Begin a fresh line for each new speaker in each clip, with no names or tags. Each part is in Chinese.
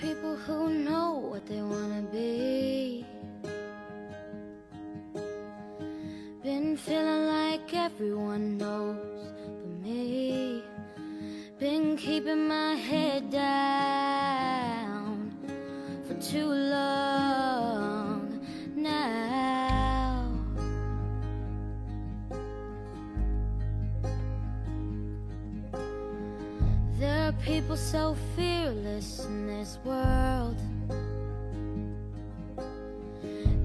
people who know what they wanna be. Been feeling like everyone knows but me. Been keeping my head down for too long now. There are people so fearless in this world.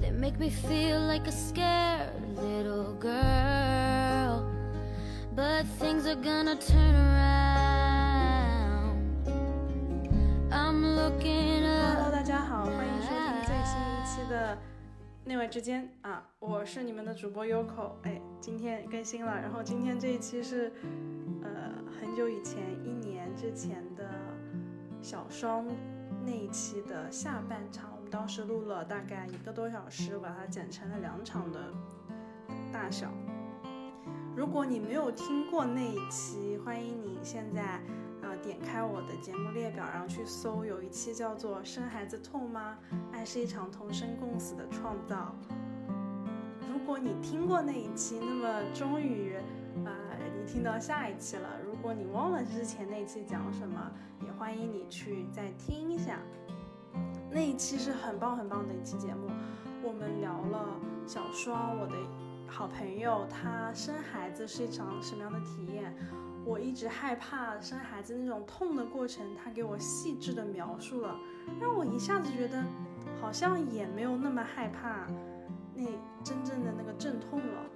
They make me feel like a scared little girl. But things are gonna turn around. I'm looking
Hello，大家好，欢迎收听最新一期的《内外之间》啊，我是你们的主播 Yoko，哎，今天更新了，然后今天这一期是呃很久以前一年之前的小双那一期的下半场，我们当时录了大概一个多小时，把它剪成了两场的大小。如果你没有听过那一期，欢迎你现在啊、点开我的节目列表，然后去搜，有一期叫做《生孩子痛吗？爱是一场同生共死的创造》。如果你听过那一期，那么终于啊、你听到下一期了。如果你忘了之前那期讲什么，也欢迎你去再听一下。那一期是很棒很棒的一期节目，我们聊了小双，我的好朋友，她生孩子是一场什么样的体验？我一直害怕生孩子那种痛的过程，她给我细致的描述了，让我一下子觉得好像也没有那么害怕那真正的那个阵痛了。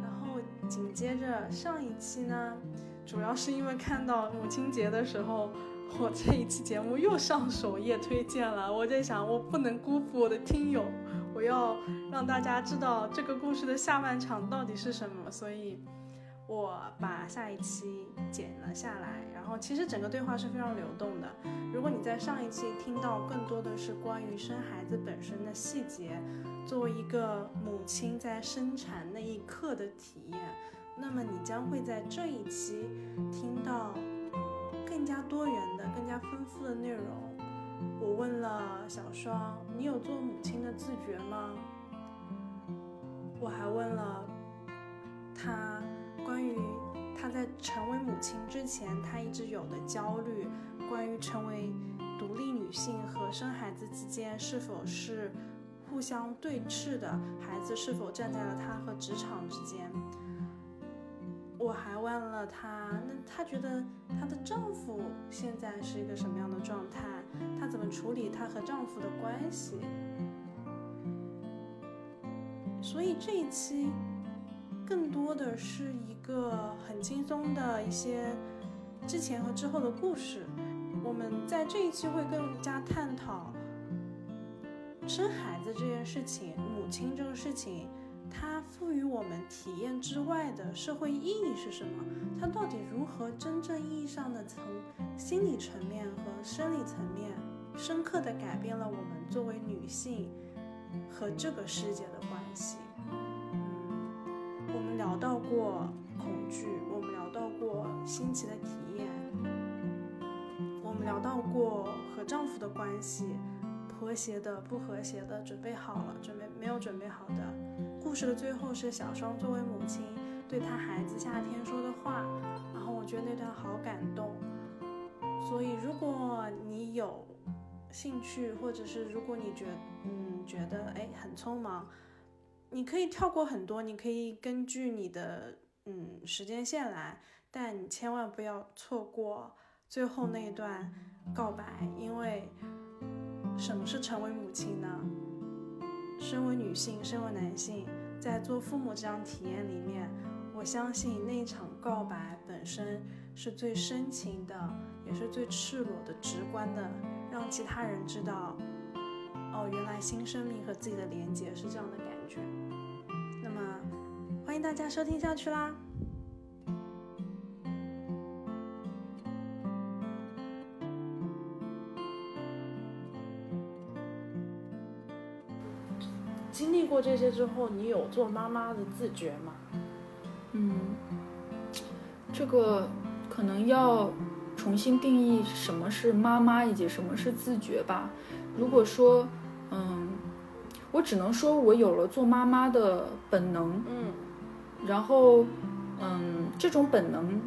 然后紧接着上一期呢，主要是因为看到母亲节的时候，我这一期节目又上首页推荐了。我在想，我不能辜负我的听友，我要让大家知道这个故事的下半场到底是什么，所以我把下一期剪了下来。然后其实整个对话是非常流动的。如果你在上一期听到更多的是关于生孩子本身的细节，作为一个母亲在生产那一刻的体验，那么你将会在这一期听到更加多元的、更加丰富的内容。我问了小双：“你有做母亲的自觉吗？”我还问了她关于她在成为母亲之前，她一直有的焦虑，关于成为独立女性和生孩子之间是否是互相对峙的，孩子是否站在了她和职场之间。我还问了她，那她觉得她的丈夫现在是一个什么样的状态？她怎么处理她和丈夫的关系？所以这一期更多的是一个很轻松的一些之前和之后的故事。我们在这一期会更加探讨生孩子这件事情，母亲这个事情，它赋予我们体验之外的社会意义是什么？它到底如何真正意义上的从心理层面和生理层面，深刻的改变了我们作为女性和这个世界的关系？我们聊到过恐惧，我们聊到过新奇的体验，我们聊到过和丈夫的关系。和谐的、不和谐的，准备好了，准备没有准备好的。故事的最后是小双作为母亲对她孩子夏天说的话，然后我觉得那段好感动。所以如果你有兴趣，或者是如果你觉嗯觉得哎很匆忙，你可以跳过很多，你可以根据你的嗯时间线来，但你千万不要错过最后那一段告白，因为。什么是成为母亲呢？身为女性，身为男性，在做父母这样体验里面，我相信那场告白本身是最深情的，也是最赤裸的、直观的，让其他人知道，哦，原来新生命和自己的连接是这样的感觉。那么，欢迎大家收听下去啦。过这些之后，你有做妈妈的自觉吗？
嗯，这个可能要重新定义什么是妈妈以及什么是自觉吧。如果说，嗯，我只能说我有了做妈妈的本能，
嗯
然后，嗯，这种本能，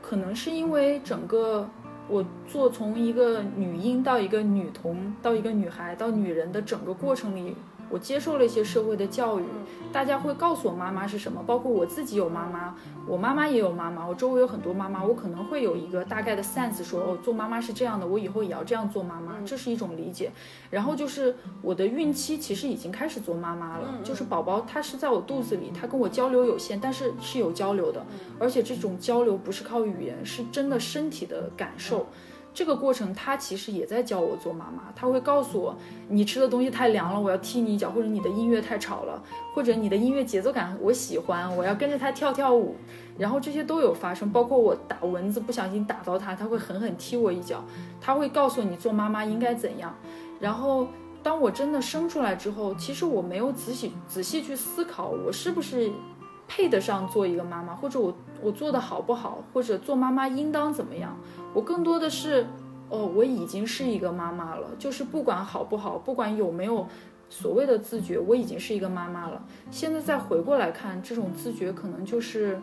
可能是因为整个我做从一个女婴到一个女童到一个女孩到女人的整个过程里，我接受了一些社会的教育，大家会告诉我妈妈是什么，包括我自己有妈妈，我妈妈也有妈妈，我周围有很多妈妈，我可能会有一个大概的 sense，说哦，做妈妈是这样的，我以后也要这样做妈妈，这是一种理解。然后就是我的孕期其实已经开始做妈妈了，就是宝宝他是在我肚子里，他跟我交流有限，但是是有交流的，而且这种交流不是靠语言，是真的身体的感受。这个过程，他其实也在教我做妈妈。他会告诉我，你吃的东西太凉了，我要踢你一脚；或者你的音乐太吵了，或者你的音乐节奏感我喜欢，我要跟着他跳跳舞。然后这些都有发生，包括我打蚊子不小心打到他，他会狠狠踢我一脚。他会告诉你做妈妈应该怎样。然后当我真的生出来之后，其实我没有仔细仔细去思考，我是不是配得上做一个妈妈，或者我我做的好不好，或者做妈妈应当怎么样。我更多的是，哦，我已经是一个妈妈了，就是不管好不好，不管有没有所谓的自觉，我已经是一个妈妈了。现在再回过来看，这种自觉可能就是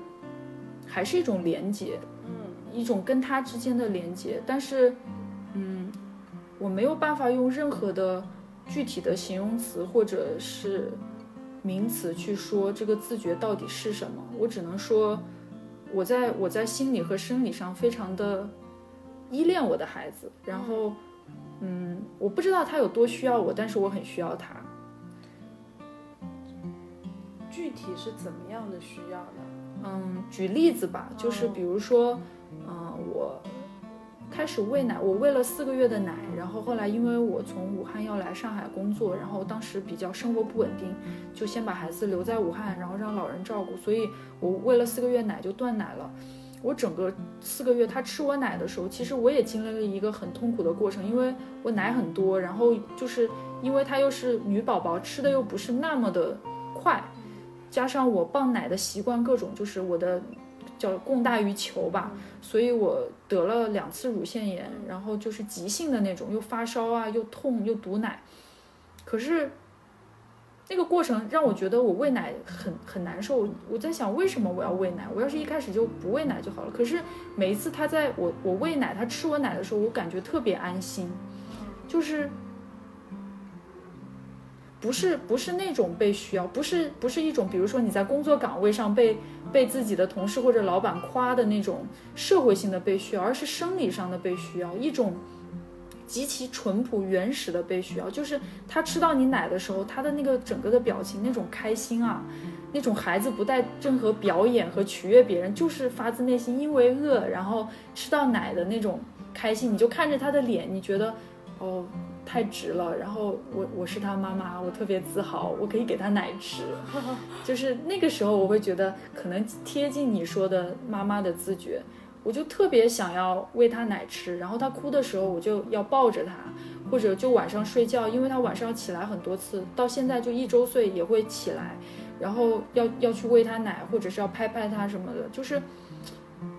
还是一种连接，
嗯
一种跟他之间的连接。但是，嗯，我没有办法用任何的具体的形容词或者是名词去说这个自觉到底是什么。我只能说，我在我在心理和生理上非常的依恋我的孩子，然后，嗯，我不知道他有多需要我，但是我很需要他。
具体是怎么样的需要呢？
嗯，举例子吧，就是比如说，嗯、我开始喂奶，我喂了四个月的奶，然后后来因为我从武汉要来上海工作，然后当时比较生活不稳定，就先把孩子留在武汉，然后让老人照顾，所以我喂了四个月奶就断奶了。我整个四个月，他吃我奶的时候，其实我也经历了一个很痛苦的过程，因为我奶很多，然后就是因为她又是女宝宝，吃的又不是那么的快，加上我泵奶的习惯各种，就是我的叫供大于求吧，所以我得了两次乳腺炎，然后就是急性的那种，又发烧啊，又痛又堵奶。可是那个过程让我觉得我喂奶很很难受。我在想，为什么我要喂奶？我要是一开始就不喂奶就好了。可是每一次他在我我喂奶，他吃我奶的时候，我感觉特别安心，就是。不是不是那种被需要，不是不是一种，比如说你在工作岗位上被被自己的同事或者老板夸的那种社会性的被需要，而是生理上的被需要，一种极其淳朴原始的被需要。就是他吃到你奶的时候，他的那个整个的表情，那种开心啊，那种孩子不带任何表演和取悦别人，就是发自内心因为饿然后吃到奶的那种开心，你就看着他的脸，你觉得哦。太直了，然后我我是他妈妈，我特别自豪，我可以给他奶吃，就是那个时候我会觉得可能贴近你说的妈妈的自觉，我就特别想要喂他奶吃，然后他哭的时候我就要抱着他，或者就晚上睡觉，因为他晚上要起来很多次，到现在就一周岁也会起来，然后要要去喂他奶，或者是要拍拍他什么的，就是。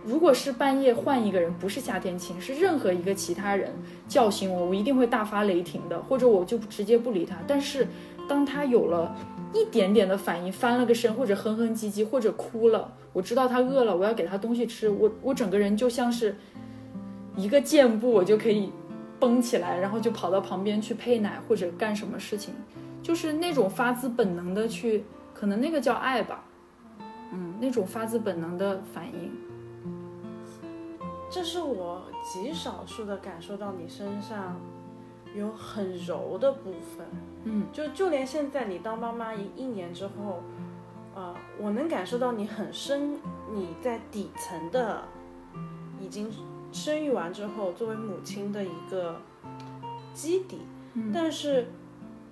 如果是半夜换一个人，不是夏天晴，是任何一个其他人叫醒我，我一定会大发雷霆的，或者我就直接不理他。但是，当他有了一点点的反应，翻了个身，或者哼哼唧唧，或者哭了，我知道他饿了，我要给他东西吃，我我整个人就像是一个箭步，我就可以蹦起来，然后就跑到旁边去配奶或者干什么事情，就是那种发自本能的去，可能那个叫爱吧，嗯，那种发自本能的反应。
这是我极少数的感受到你身上有很柔的部分，
嗯，
就就连现在你当妈妈一一年之后，呃，我能感受到你很深，你在底层的已经生育完之后作为母亲的一个基底，
嗯。
但是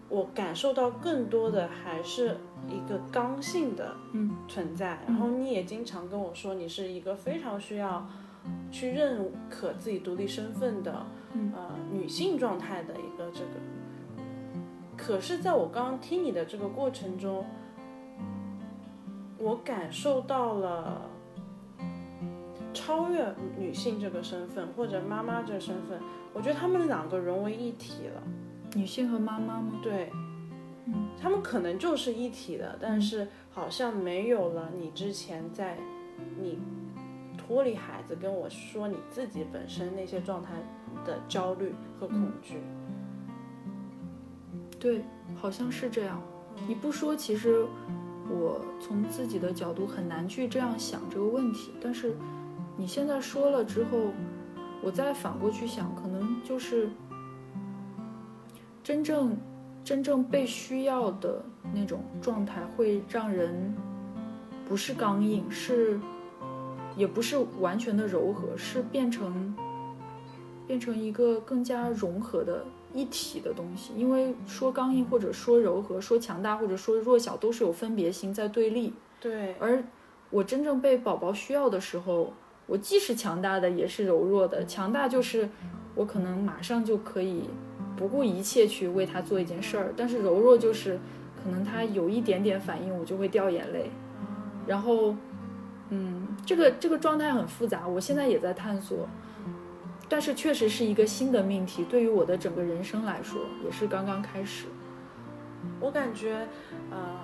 我感受到更多的还是一个刚性的
嗯。
存在，然后你也经常跟我说你是一个非常需要。去认可自己独立身份的，
嗯
呃，女性状态的一个这个。可是，在我刚刚听你的这个过程中，我感受到了超越女性这个身份或者妈妈这个身份，我觉得他们两个融为一体了。
女性和妈妈吗？
对，
嗯，
他们可能就是一体的，但是好像没有了你之前在你脱离孩子跟我说你自己本身那些状态的焦虑和恐惧。
对，好像是这样。你不说，其实我从自己的角度很难去这样想这个问题。但是你现在说了之后，我再反过去想，可能就是真正真正被需要的那种状态，会让人不是刚硬，是也不是完全的柔和，是变成变成一个更加融合的。一体的东西，因为说刚硬或者说柔和，说强大或者说弱小，都是有分别心在对立。
对，
而我真正被宝宝需要的时候，我既是强大的，也是柔弱的。强大就是我可能马上就可以不顾一切去为他做一件事儿，但是柔弱就是可能他有一点点反应，我就会掉眼泪。然后，嗯，这个这个状态很复杂，我现在也在探索。但是确实是一个新的命题，对于我的整个人生来说，也是刚刚开始。
我感觉，呃，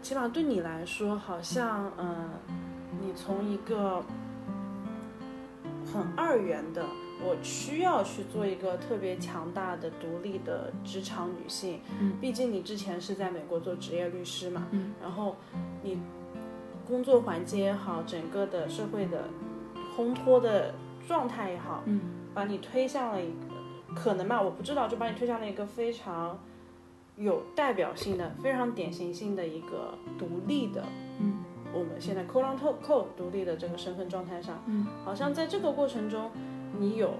起码对你来说，好像，嗯，你从一个很二元的，我需要去做一个特别强大的、独立的职场女性。
嗯，
毕竟你之前是在美国做职业律师嘛。
嗯，
然后你工作环境也好，整个的社会的。烘托的状态也好，
嗯，
把你推向了一个可能吧，我不知道，就把你推向了一个非常有代表性的、非常典型性的一个独立的，
嗯，
我们现在 “quote unquote” 独立的这个身份状态上，
嗯，
好像在这个过程中，你有，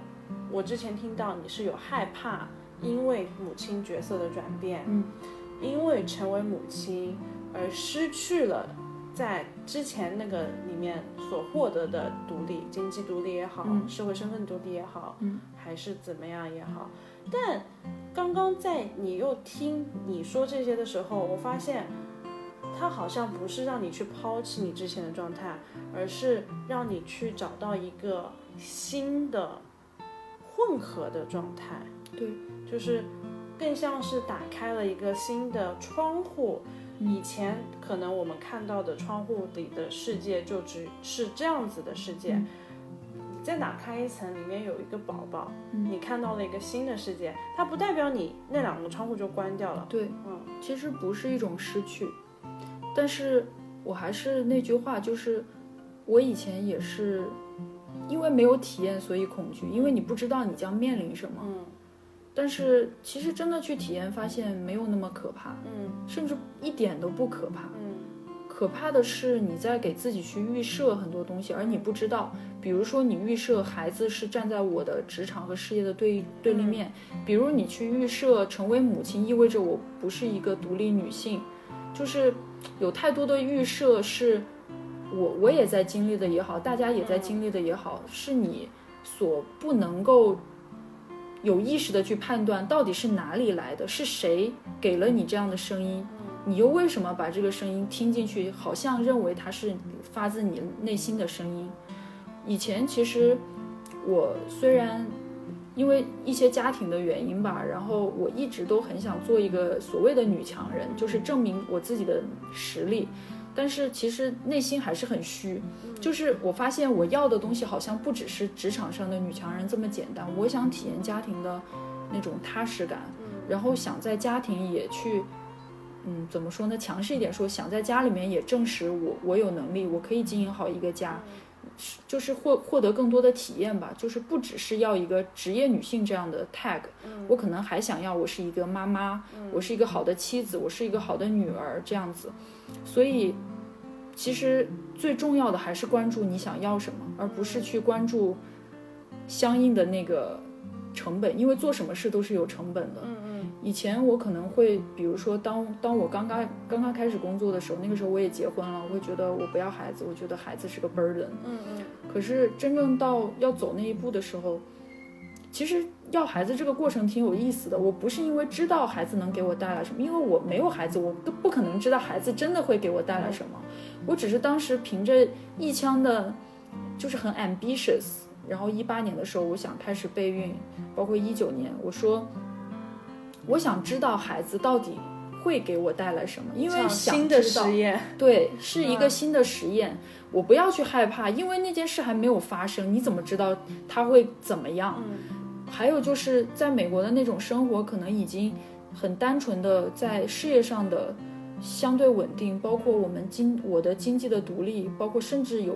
我之前听到你是有害怕，因为母亲角色的转变，
嗯，
因为成为母亲而失去了。在之前那个里面所获得的独立，经济独立也好，社会身份独立也好，
嗯，
还是怎么样也好，但刚刚在你又听你说这些的时候，我发现，它好像不是让你去抛弃你之前的状态，而是让你去找到一个新的混合的状态。
对，
就是更像是打开了一个新的窗户。以前可能我们看到的窗户里的世界就只是这样子的世界，你再打开一层，里面有一个宝宝，你看到了一个新的世界，它不代表你那两个窗户就关掉了。
对，
嗯，
其实不是一种失去，但是我还是那句话，就是我以前也是因为没有体验，所以恐惧，因为你不知道你将面临什么。
嗯。
但是其实真的去体验，发现没有那么可怕，
嗯，
甚至一点都不可怕，
嗯，
可怕的是你在给自己去预设很多东西，而你不知道，比如说你预设孩子是站在我的职场和事业的对对立面，比如你去预设成为母亲意味着我不是一个独立女性，就是有太多的预设是我我也在经历的也好，大家也在经历的也好，是你所不能够。有意识的去判断到底是哪里来的，是谁给了你这样的声音，你又为什么把这个声音听进去？好像认为它是发自你内心的声音。以前其实我虽然因为一些家庭的原因吧，然后我一直都很想做一个所谓的女强人，就是证明我自己的实力。但是其实内心还是很虚，就是我发现我要的东西好像不只是职场上的女强人这么简单。我想体验家庭的那种踏实感，然后想在家庭也去，嗯，怎么说呢？强势一点说，想在家里面也证实我我有能力，我可以经营好一个家，就是获获得更多的体验吧。就是不只是要一个职业女性这样的 tag，我可能还想要我是一个妈妈，我是一个好的妻子，我是一个好的女儿这样子。所以，其实最重要的还是关注你想要什么，而不是去关注相应的那个成本，因为做什么事都是有成本的。
嗯嗯。
以前我可能会，比如说，当当我刚刚刚刚开始工作的时候，那个时候我也结婚了，我会觉得我不要孩子，我觉得孩子是个 burden。
嗯嗯。
可是真正到要走那一步的时候，其实要孩子这个过程挺有意思的。我不是因为知道孩子能给我带来什么，因为我没有孩子，我都不可能知道孩子真的会给我带来什么。我只是当时凭着一腔的，就是很 ambitious。然后一八年的时候，我想开始备孕，包括一九年，我说，我想知道孩子到底会给我带来什么，因为想
新的实验，
对，是一个新的实验，我不要去害怕，因为那件事还没有发生，你怎么知道他会怎么样？还有就是在美国的那种生活，可能已经很单纯的在事业上的相对稳定，包括我们经我的经济的独立，包括甚至有，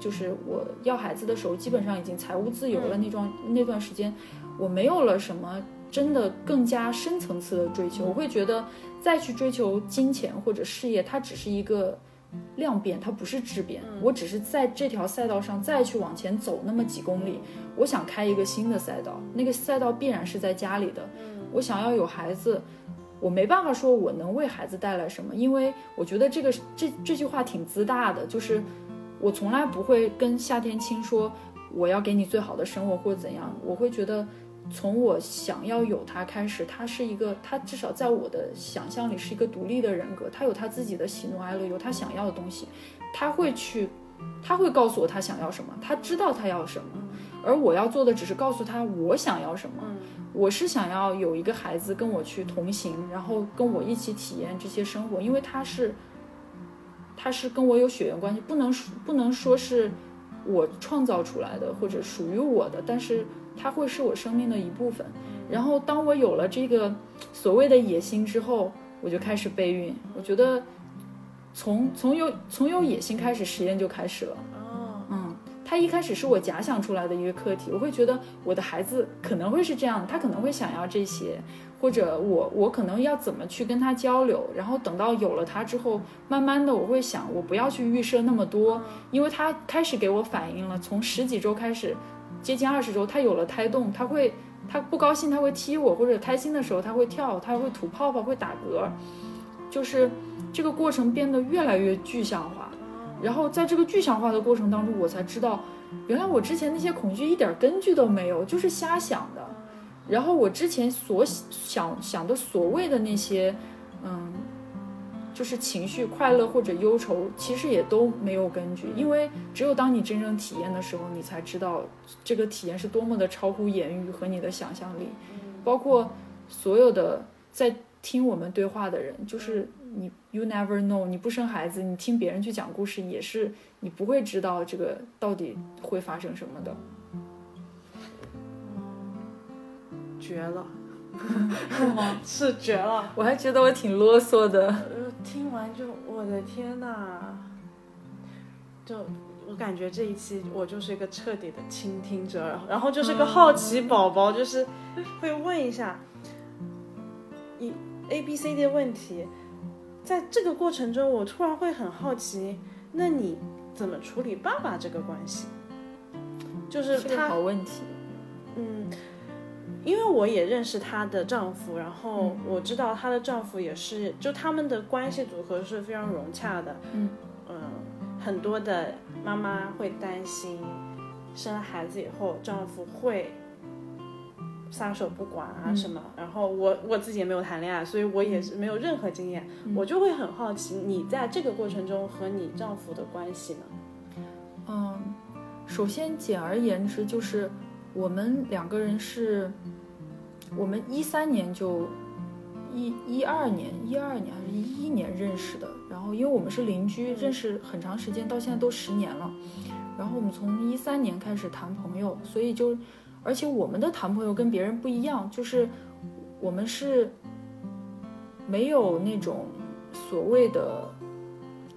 就是我要孩子的时候，基本上已经财务自由了那段那段时间，我没有了什么真的更加深层次的追求，我会觉得再去追求金钱或者事业，它只是一个。量变，它不是质变。我只是在这条赛道上再去往前走那么几公里。我想开一个新的赛道，那个赛道必然是在家里的。我想要有孩子，我没办法说我能为孩子带来什么，因为我觉得这个这这句话挺自大的。就是我从来不会跟夏天青说我要给你最好的生活或者怎样，我会觉得。从我想要有他开始，他是一个，他至少在我的想象里是一个独立的人格，他有他自己的喜怒哀乐，有他想要的东西，他会去，他会告诉我他想要什么，他知道他要什么，而我要做的只是告诉他我想要什么。我是想要有一个孩子跟我去同行，然后跟我一起体验这些生活，因为他是，他是跟我有血缘关系，不能不能说是我创造出来的或者属于我的，但是。它会是我生命的一部分，然后当我有了这个所谓的野心之后，我就开始备孕。我觉得从从有从有野心开始，实验就开始了。哦，嗯，它一开始是我假想出来的一个课题，我会觉得我的孩子可能会是这样，他可能会想要这些，或者我我可能要怎么去跟他交流。然后等到有了他之后，慢慢的我会想，我不要去预设那么多，因为他开始给我反应了，从十几周开始。接近二十周，他有了胎动，他会，他不高兴他会踢我，或者开心的时候他会跳，他会吐泡泡，会打嗝，就是这个过程变得越来越具象化。然后在这个具象化的过程当中，我才知道，原来我之前那些恐惧一点根据都没有，就是瞎想的。然后我之前所想想的所谓的那些，嗯。就是情绪快乐或者忧愁，其实也都没有根据，因为只有当你真正体验的时候，你才知道这个体验是多么的超乎言语和你的想象力。包括所有的在听我们对话的人，就是你，you never know，你不生孩子，你听别人去讲故事，也是你不会知道这个到底会发生什么的。
绝了。
是吗？
是绝了！
我还觉得我挺啰嗦的。
听完就我的天呐，就我感觉这一期我就是一个彻底的倾听者，然后就是个好奇宝宝，就是会问一下一 A B C D 问题。在这个过程中，我突然会很好奇，那你怎么处理爸爸这个关系？就是他
好问题。
嗯。因为我也认识她的丈夫，然后我知道她的丈夫也是，就他们的关系组合是非常融洽的。
嗯
嗯，很多的妈妈会担心生了孩子以后丈夫会撒手不管啊什么。然后我我自己也没有谈恋爱，所以我也是没有任何经验，我就会很好奇你在这个过程中和你丈夫的关系呢？
嗯，首先简而言之就是我们两个人是。我们一三年就一一二年一二年还是一一年认识的，然后因为我们是邻居，认识很长时间，到现在都十年了。然后我们从一三年开始谈朋友，所以就，而且我们的谈朋友跟别人不一样，就是我们是没有那种所谓的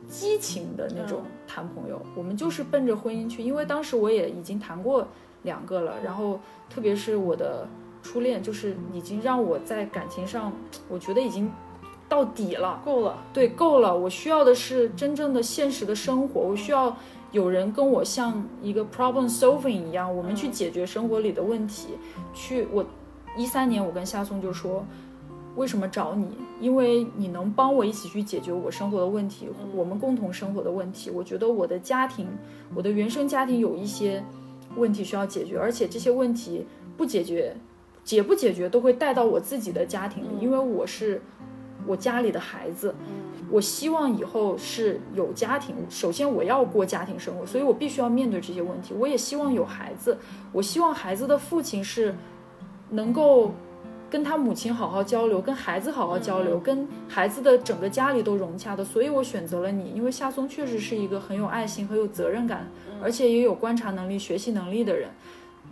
激情的那种谈朋友，我们就是奔着婚姻去。因为当时我也已经谈过两个了，然后特别是我的。初恋就是已经让我在感情上，我觉得已经到底了，
够了，
对，够了。我需要的是真正的现实的生活，我需要有人跟我像一个 problem solving 一样，我们去解决生活里的问题。去，我一三年我跟夏松就说，为什么找你？因为你能帮我一起去解决我生活的问题，我们共同生活的问题。我觉得我的家庭，我的原生家庭有一些问题需要解决，而且这些问题。不解决，解不解决都会带到我自己的家庭里，因为我是我家里的孩子，我希望以后是有家庭。首先我要过家庭生活，所以我必须要面对这些问题。我也希望有孩子，我希望孩子的父亲是能够。跟他母亲好好交流，跟孩子好好交流，跟孩子的整个家里都融洽的，所以我选择了你，因为夏松确实是一个很有爱心、很有责任感，而且也有观察能力、学习能力的人。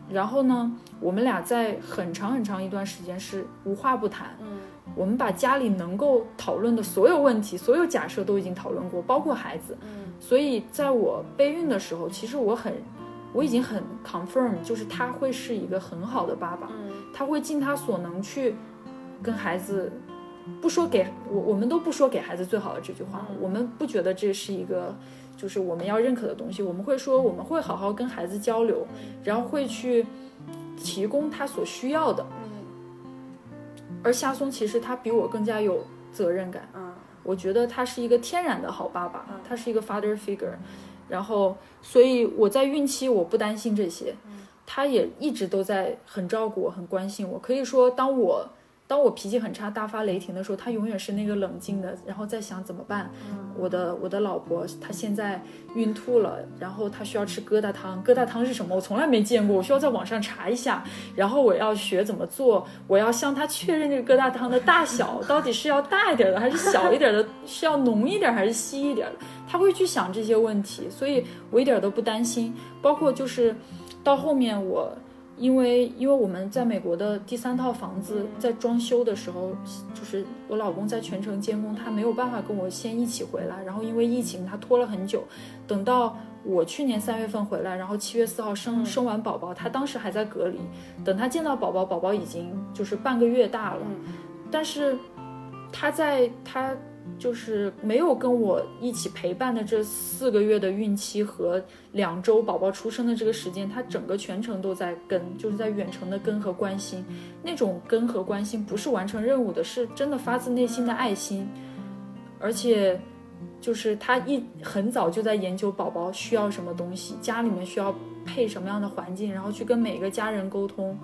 然后呢，我们俩在很长很长一段时间是无话不谈。
嗯，
我们把家里能够讨论的所有问题、所有假设都已经讨论过，包括孩子。
嗯，
所以在我备孕的时候，其实我很。我已经很 confirm，就是他会是一个很好的爸爸，他会尽他所能去跟孩子，不说给我，我们都不说给孩子最好的这句话，我们不觉得这是一个就是我们要认可的东西，我们会说我们会好好跟孩子交流，然后会去提供他所需要的。而夏松其实他比我更加有责任感，我觉得他是一个天然的好爸爸，他是一个 father figure。然后，所以我在孕期我不担心这些，他也一直都在很照顾我，很关心我。可以说，当我。当我脾气很差、大发雷霆的时候，他永远是那个冷静的，然后在想怎么办。我的我的老婆她现在孕吐了，然后她需要吃疙瘩汤。疙瘩汤是什么？我从来没见过，我需要在网上查一下。然后我要学怎么做，我要向他确认这个疙瘩汤的大小，到底是要大一点的还是小一点的，是要浓一点还是稀一点的。他会去想这些问题，所以我一点都不担心。包括就是到后面我。因为，因为我们在美国的第三套房子在装修的时候，就是我老公在全程监工，他没有办法跟我先一起回来。然后因为疫情，他拖了很久。等到我去年三月份回来，然后七月四号生生完宝宝，他当时还在隔离。等他见到宝宝，宝宝已经就是半个月大了。但是他在他。就是没有跟我一起陪伴的这四个月的孕期和两周宝宝出生的这个时间，他整个全程都在跟，就是在远程的跟和关心。那种跟和关心不是完成任务的，是真的发自内心的爱心。而且，就是他一很早就在研究宝宝需要什么东西，家里面需要配什么样的环境，然后去跟每个家人沟通。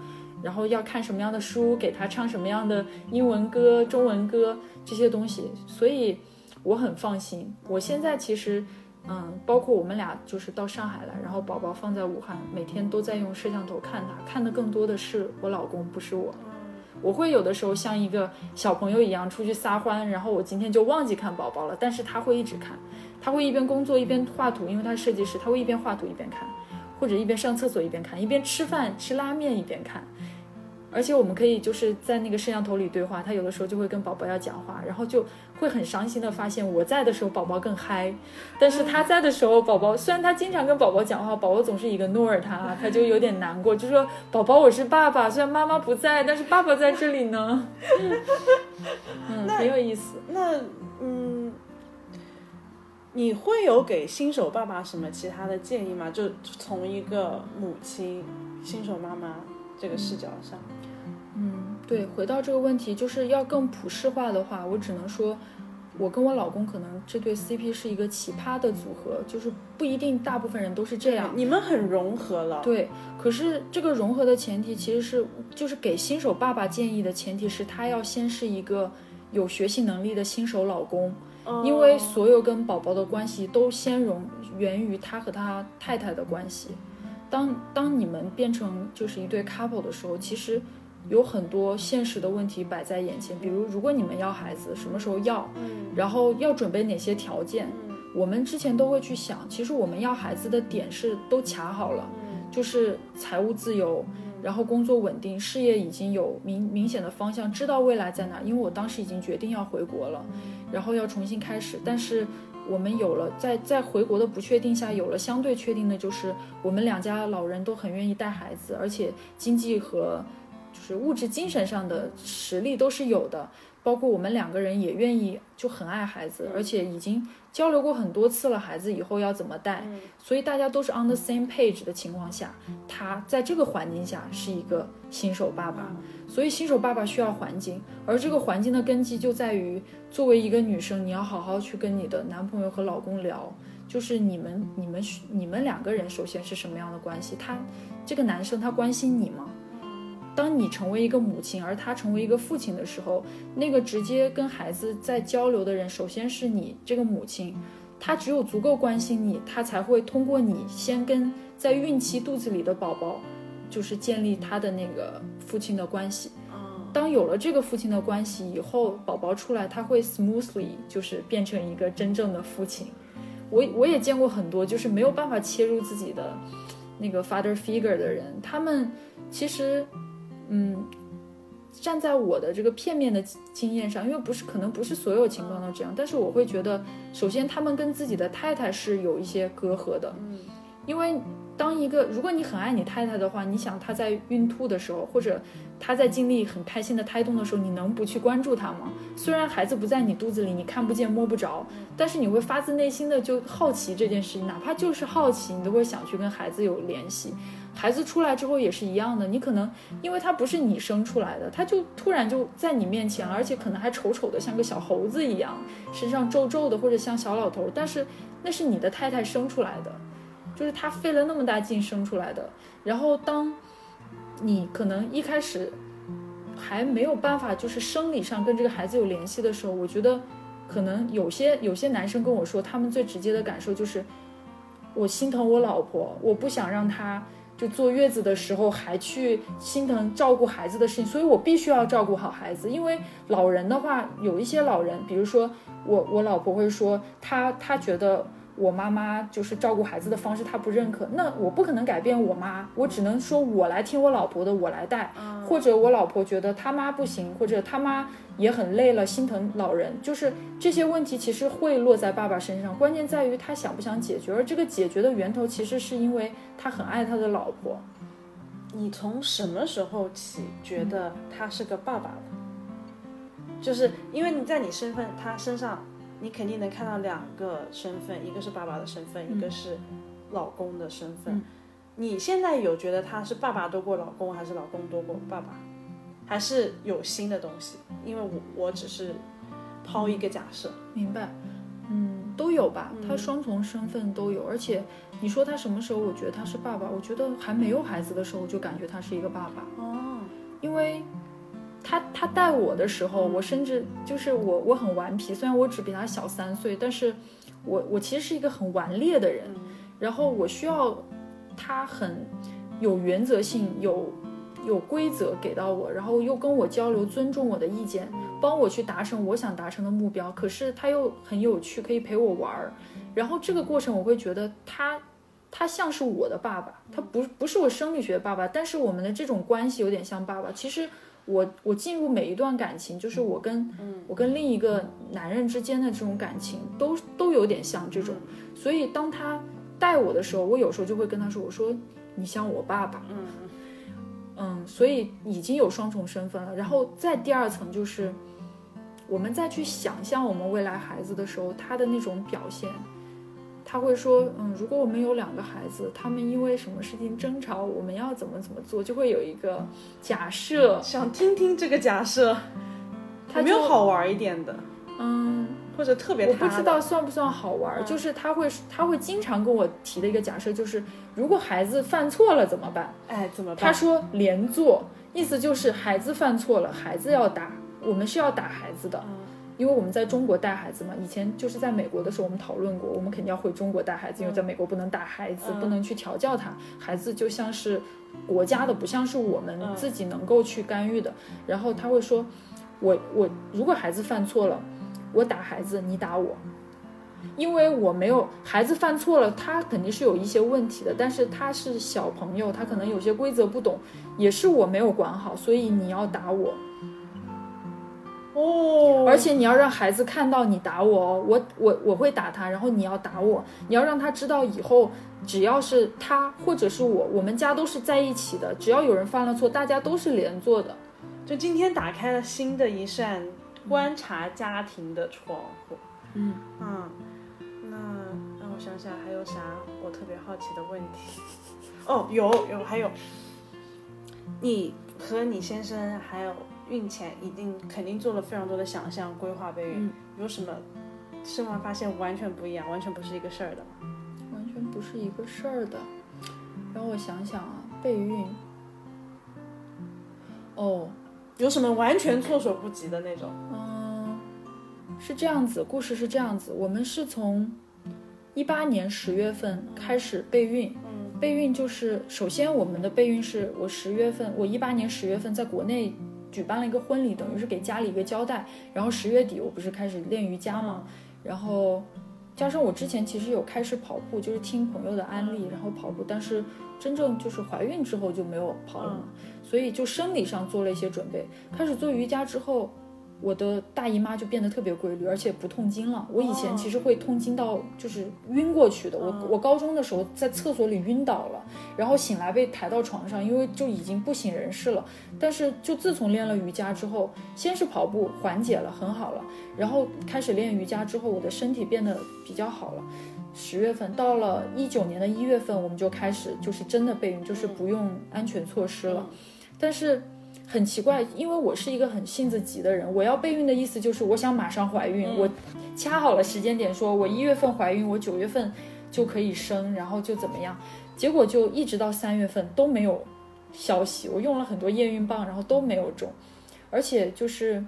然后要看什么样的书，给他唱什么样的英文歌、中文歌这些东西，所以我很放心。我现在其实，嗯，包括我们俩就是到上海来，然后宝宝放在武汉，每天都在用摄像头看他，看的更多的是我老公，不是我。我会有的时候像一个小朋友一样出去撒欢，然后我今天就忘记看宝宝了，但是他会一直看，他会一边工作一边画图，因为他是设计师，他会一边画图一边看，或者一边上厕所一边看，一边吃饭吃拉面一边看。而且我们可以就是在那个摄像头里对话，他有的时候就会跟宝宝要讲话，然后就会很伤心的发现我在的时候宝宝更嗨，但是他在的时候宝宝虽然他经常跟宝宝讲话，宝宝总是一个 ignore 他，他就有点难过，就说宝宝我是爸爸，虽然妈妈不在，但是爸爸在这里呢，嗯，很有意思。
那嗯，你会有给新手爸爸什么其他的建议吗？就从一个母亲、新手妈妈这个视角上。
嗯，对，回到这个问题，就是要更普世化的话，我只能说，我跟我老公可能这对 CP 是一个奇葩的组合，就是不一定大部分人都是这样。
你们很融合了。
对，可是这个融合的前提其实是，就是给新手爸爸建议的前提是他要先是一个有学习能力的新手老公，因为所有跟宝宝的关系都先融源于他和他太太的关系。当当你们变成就是一对 couple 的时候，其实。有很多现实的问题摆在眼前，比如如果你们要孩子，什么时候要？然后要准备哪些条件？我们之前都会去想，其实我们要孩子的点是都卡好了，就是财务自由，然后工作稳定，事业已经有明明显的方向，知道未来在哪。因为我当时已经决定要回国了，然后要重新开始。但是我们有了在在回国的不确定下，有了相对确定的，就是我们两家老人都很愿意带孩子，而且经济和。就是物质、精神上的实力都是有的，包括我们两个人也愿意，就很爱孩子，而且已经交流过很多次了，孩子以后要怎么带，所以大家都是 on the same page 的情况下，他在这个环境下是一个新手爸爸，所以新手爸爸需要环境，而这个环境的根基就在于，作为一个女生，你要好好去跟你的男朋友和老公聊，就是你们、你们、你们两个人首先是什么样的关系，他这个男生他关心你吗？当你成为一个母亲，而他成为一个父亲的时候，那个直接跟孩子在交流的人，首先是你这个母亲，他只有足够关心你，他才会通过你先跟在孕期肚子里的宝宝，就是建立他的那个父亲的关系。当有了这个父亲的关系以后，宝宝出来他会 smoothly 就是变成一个真正的父亲。我我也见过很多就是没有办法切入自己的那个 father figure 的人，他们其实，嗯，站在我的这个片面的经验上，因为不是可能不是所有情况都这样，但是我会觉得，首先他们跟自己的太太是有一些隔阂的，
嗯，
因为当一个如果你很爱你太太的话，你想她在孕吐的时候，或者她在经历很开心的胎动的时候，你能不去关注她吗？虽然孩子不在你肚子里，你看不见摸不着，但是你会发自内心的就好奇这件事情，哪怕就是好奇，你都会想去跟孩子有联系。孩子出来之后也是一样的，你可能因为他不是你生出来的，他就突然就在你面前，而且可能还丑丑的，像个小猴子一样，身上皱皱的，或者像小老头，但是那是你的太太生出来的。就是他费了那么大劲生出来的，然后当你可能一开始还没有办法，就是生理上跟这个孩子有联系的时候，我觉得可能有些有些男生跟我说，他们最直接的感受就是我心疼我老婆，我不想让她坐月子的时候还去心疼照顾孩子的事情，所以我必须要照顾好孩子。因为老人的话，有一些老人，比如说我我老婆会说，她她觉得。我妈妈就是照顾孩子的方式，她不认可。那我不可能改变我妈，我只能说我来听我老婆的，我来带。或者我老婆觉得他妈不行，或者他妈也很累了，心疼老人。就是这些问题其实会落在爸爸身上，关键在于他想不想解决。而这个解决的源头其实是因为他很爱他的老婆。
你从什么时候起觉得他是个爸爸了？就是因为你在你身份他身上。你肯定能看到两个身份，一个是爸爸的身份，一个是老公的身份。你现在有觉得他是爸爸多过老公，还是老公多过爸爸，还是有新的东西？因为我我只是抛一个假设。
明白，嗯，都有吧，他双重身份都有。而且你说他什么时候，我觉得他是爸爸，我觉得还没有孩子的时候就感觉他是一个爸爸。
哦，
因为。他他带我的时候，我甚至就是我我很顽皮，虽然我只比他小三岁，但是我我其实是一个很顽劣的人，然后我需要他很有原则性，有有规则给到我，然后又跟我交流，尊重我的意见，帮我去达成我想达成的目标。可是他又很有趣，可以陪我玩儿，然后这个过程我会觉得他他像是我的爸爸，他不不是我生理学的爸爸，但是我们的这种关系有点像爸爸，其实。我我进入每一段感情，就是我跟我跟另一个男人之间的这种感情，都都有点像这种。所以当他带我的时候，我有时候就会跟他说：“我说你像我爸爸。”
嗯
嗯，所以已经有双重身份了。然后再第二层就是，我们再去想象我们未来孩子的时候，他的那种表现。他会说，嗯，如果我们有两个孩子，他们因为什么事情争吵，我们要怎么怎么做，就会有一个假设。
想听听这个假设，有没有好玩一点的？
嗯，
或者特别……
我不知道算不算好玩，就是他会他会经常跟我提的一个假设，就是如果孩子犯错了怎么办？
哎，怎么办？
他说连坐，意思就是孩子犯错了，孩子要打，我们是要打孩子的。因为我们在中国带孩子嘛，以前就是在美国的时候，我们讨论过，我们肯定要回中国带孩子，因为在美国不能打孩子，不能去调教他，孩子就像是国家的，不像是我们自己能够去干预的。然后他会说，我我如果孩子犯错了，我打孩子，你打我，因为我没有孩子犯错了，他肯定是有一些问题的，但是他是小朋友，他可能有些规则不懂，也是我没有管好，所以你要打我。
哦，
而且你要让孩子看到你打我哦，我我我会打他，然后你要打我，你要让他知道以后只要是他或者是我，我们家都是在一起的，只要有人犯了错，大家都是连坐的。
就今天打开了新的一扇观察家庭的窗户。
嗯
嗯，那让我想想还有啥我特别好奇的问题？哦，有有还有，你和你先生还有。孕前一定肯定做了非常多的想象规划备孕，有什么生完发现完全不一样，完全不是一个事儿的？
完全不是一个事儿的。让我想想啊，备孕，哦，
有什么完全措手不及的那种？
嗯，是这样子，故事是这样子，我们是从一八年十月份开始备孕。
嗯，
备孕就是首先我们的备孕是我十月份，我一八年十月份在国内举办了一个婚礼，等于是给家里一个交代。然后十月底我不是开始练瑜伽嘛，然后加上我之前其实有开始跑步，就是听朋友的安利，然后跑步，但是真正就是怀孕之后就没有跑了嘛，所以就生理上做了一些准备。开始做瑜伽之后。我的大姨妈就变得特别规律，而且不痛经了。我以前其实会痛经到就是晕过去的。我我高中的时候在厕所里晕倒了，然后醒来被抬到床上，因为就已经不省人事了。但是就自从练了瑜伽之后，先是跑步缓解了，很好了。然后开始练瑜伽之后，我的身体变得比较好了。十月份到了一九年的一月份，我们就开始就是真的备孕，就是不用安全措施了。但是。很奇怪，因为我是一个很性子急的人，我要备孕的意思就是我想马上怀孕，我掐好了时间点，说我一月份怀孕，我九月份就可以生，然后就怎么样，结果就一直到三月份都没有消息，我用了很多验孕棒，然后都没有中，而且就是，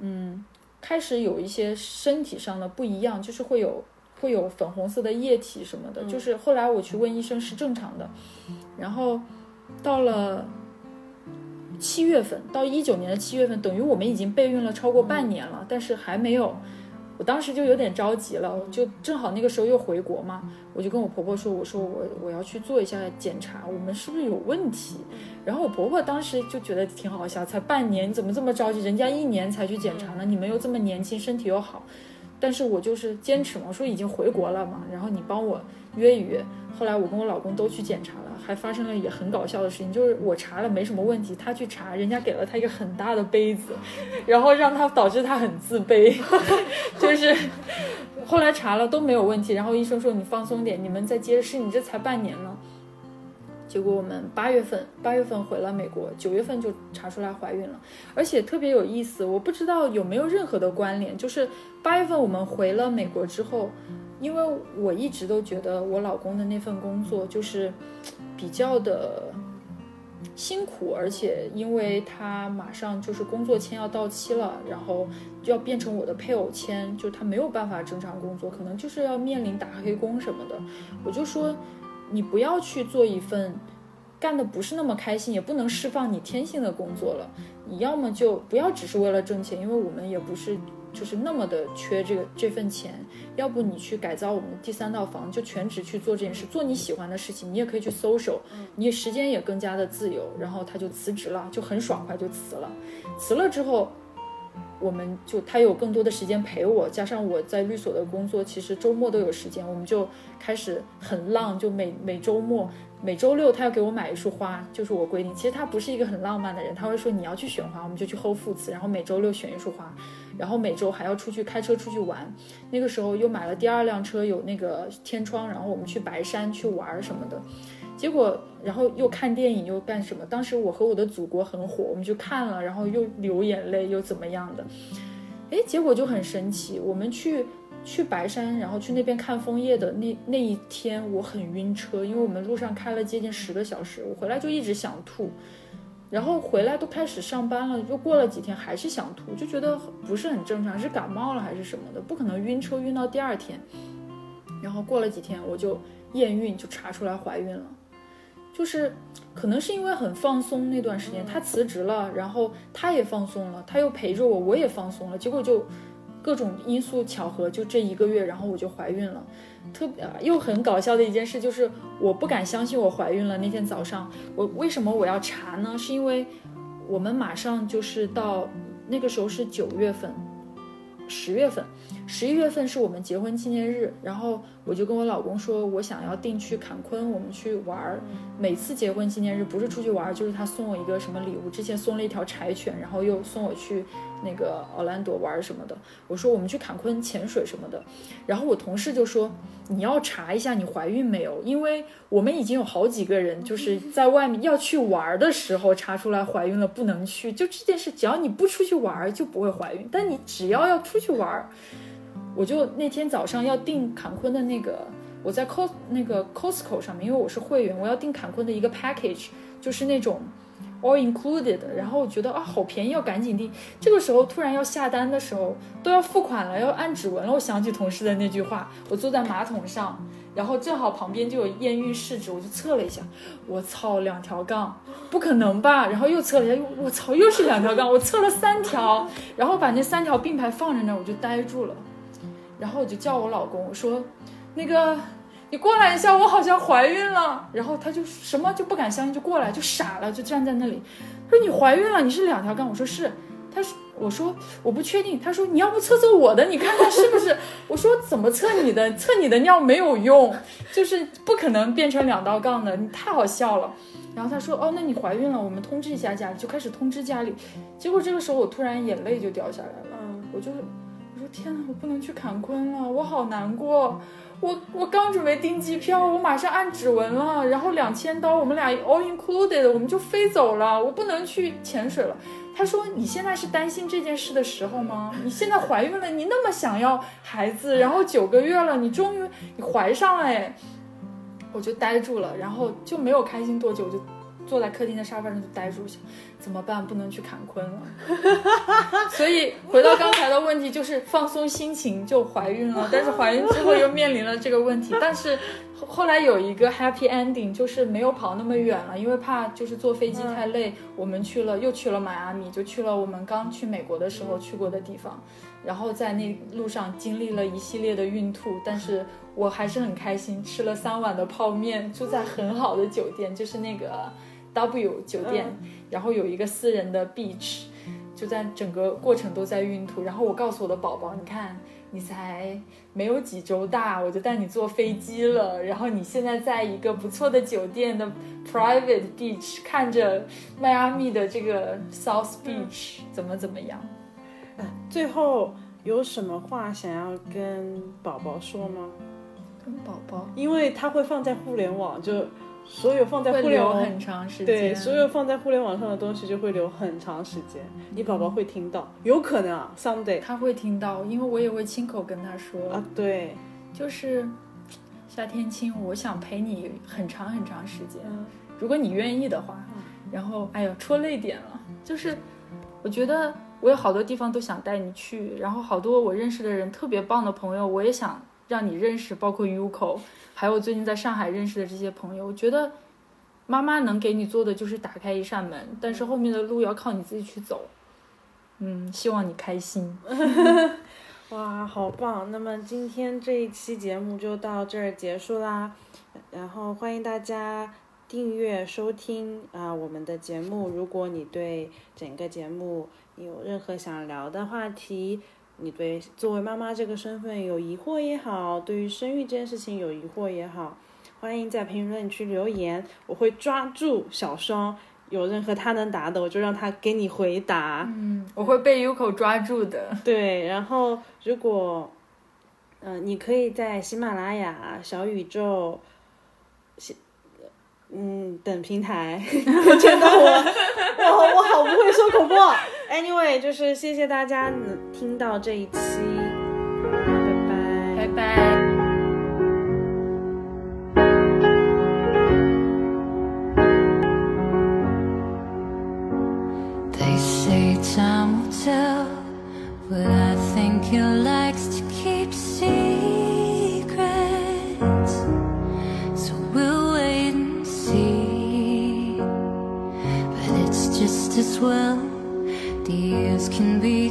嗯，开始有一些身体上的不一样，就是会有会有粉红色的液体什么的，就是后来我去问医生是正常的，然后到了。七月份到一九年的七月份，等于我们已经备孕了超过半年了，但是还没有。我当时就有点着急了，就正好那个时候又回国嘛，我就跟我婆婆说：“我说我我要去做一下检查，我们是不是有问题？”然后我婆婆当时就觉得挺好笑，才半年，你怎么这么着急？人家一年才去检查呢，你们又这么年轻，身体又好。但是我就是坚持嘛，我说已经回国了嘛，然后你帮我约一约。后来我跟我老公都去检查了，还发生了也很搞笑的事情，就是我查了没什么问题，他去查，人家给了他一个很大的杯子，然后让他导致他很自卑，就是后来查了都没有问题，然后医生说你放松点，你们再接着试，你这才半年呢。结果我们八月份八月份回了美国，九月份就查出来怀孕了，而且特别有意思，我不知道有没有任何的关联，就是八月份我们回了美国之后。因为我一直都觉得我老公的那份工作就是比较的辛苦，而且因为他马上就是工作签要到期了，然后要变成我的配偶签，就他没有办法正常工作，可能就是要面临打黑工什么的。我就说，你不要去做一份干的不是那么开心，也不能释放你天性的工作了。你要么就不要只是为了挣钱，因为我们也不是。就是那么的缺这个这份钱，要不你去改造我们的第三套房，就全职去做这件事，做你喜欢的事情，你也可以去 social，你时间也更加的自由。然后他就辞职了，就很爽快就辞了。辞了之后，我们就他有更多的时间陪我，加上我在律所的工作，其实周末都有时间，我们就开始很浪，就每每周末。每周六他要给我买一束花，就是我规定。其实他不是一个很浪漫的人，他会说你要去选花，我们就去 Whole Foods，然后每周六选一束花，然后每周还要出去开车出去玩。那个时候又买了第二辆车，有那个天窗，然后我们去白山去玩什么的。结果然后又看电影又干什么？当时我和我的祖国很火，我们就看了，然后又流眼泪又怎么样的？哎，结果就很神奇，我们去。去白山，然后去那边看枫叶的那那一天，我很晕车，因为我们路上开了接近十个小时，我回来就一直想吐，然后回来都开始上班了，又过了几天还是想吐，就觉得不是很正常，是感冒了还是什么的，不可能晕车晕到第二天。然后过了几天我就验孕，就查出来怀孕了，就是可能是因为很放松那段时间，他辞职了，然后他也放松了，他又陪着我，我也放松了，结果就。各种因素巧合，就这一个月，然后我就怀孕了。特别又很搞笑的一件事就是，我不敢相信我怀孕了。那天早上，我为什么我要查呢？是因为我们马上就是到那个时候是九月份、十月份。十一月份是我们结婚纪念日，然后我就跟我老公说，我想要定去坎昆，我们去玩儿。每次结婚纪念日不是出去玩，就是他送我一个什么礼物。之前送了一条柴犬，然后又送我去那个奥兰多玩什么的。我说我们去坎昆潜水什么的。然后我同事就说你要查一下你怀孕没有，因为我们已经有好几个人就是 在外面要去玩的时候查出来怀孕了，不能去。就这件事，只要你不出去玩就不会怀孕，但你只要要出去玩。我就那天早上要订坎昆的那个，我在 cos 那个 Costco 上面，因为我是会员，我要订坎昆的一个 package，就是那种 all included，然后我觉得啊好便宜，要赶紧订。这个时候突然要下单的时候，都要付款了，要按指纹了。我想起同事的那句话，我坐在马桶上，然后正好旁边就有验孕试纸，我就测了一下，我操，两条杠，不可能吧？然后又测了一下，我操，又是两条杠，我测了三条，然后把那三条并排放在那儿，我就呆住了。然后我就叫我老公，我说，那个。你过来一下，我好像怀孕了。然后他就什么就不敢相信，就过来就傻了，就站在那里。他说你怀孕了，你是两条杠。我说是。他说我说我不确定。他说你要不测测我的，你看看是不是？我说怎么测你的？测你的尿没有用，就是不可能变成两道杠的。你太好笑了。然后他说哦，那你怀孕了，我们通知一下家里，就开始通知家里。结果这个时候我突然眼泪就掉下来了。嗯，我就我天哪，我不能去坎昆了，我好难过。我我刚准备订机票，我马上按指纹了，然后两千刀，我们俩 all included，我们就飞走了。我不能去潜水了。他说：“你现在是担心这件事的时候吗？你现在怀孕了，你那么想要孩子，然后九个月了，你终于你怀上了，哎，我就呆住了，然后就没有开心多久，就坐在客厅的沙发上就呆住想。”怎么办？不能去坎昆了，所以回到刚才的问题，就是放松心情就怀孕了。但是怀孕之后又面临了这个问题。但是后来有一个 happy ending，就是没有跑那么远了，因为怕就是坐飞机太累，我们去了又去了迈阿密，就去了我们刚去美国的时候去过的地方。然后在那路上经历了一系列的孕吐，但是我还是很开心，吃了三碗的泡面，住在很好的酒店，就是那个 W 酒店。然后有一个私人的 beach，就在整个过程都在孕吐。然后我告诉我的宝宝，你看你才没有几周大，我就带你坐飞机了。然后你现在在一个不错的酒店的 private beach，看着迈阿密的这个 South Beach，怎么怎么样？
最后有什么话想要跟宝宝说吗？
跟宝宝，
因为他会放在互联网就。所有放在互联网
很长时间，
对，所有放在互联网上的东西就会留很长时间。你宝宝会听到，有可能啊，someday。
他会听到，因为我也会亲口跟他说。
啊，对，
就是夏天亲，我想陪你很长很长时间，如果你愿意的话。然后，哎呦，戳泪点了，就是我觉得我有好多地方都想带你去，然后好多我认识的人特别棒的朋友，我也想让你认识，包括 Uco。还有最近在上海认识的这些朋友，我觉得妈妈能给你做的就是打开一扇门，但是后面的路要靠你自己去走。嗯，希望你开心。
哇，好棒！那么今天这一期节目就到这儿结束啦。然后欢迎大家订阅收听啊我们的节目。如果你对整个节目有任何想聊的话题，你对作为妈妈这个身份有疑惑也好，对于生育这件事情有疑惑也好，欢迎在评论区留言，我会抓住小双，有任何他能答的，我就让他给你回答。
嗯，我会被 Uko 抓住的。
对，然后如果，嗯，你可以在喜马拉雅、小宇宙。嗯，等平台我 见到我，我我好不会说口播。Anyway，就是谢谢大家能听到这一期，拜
拜，拜拜。Well. The years can be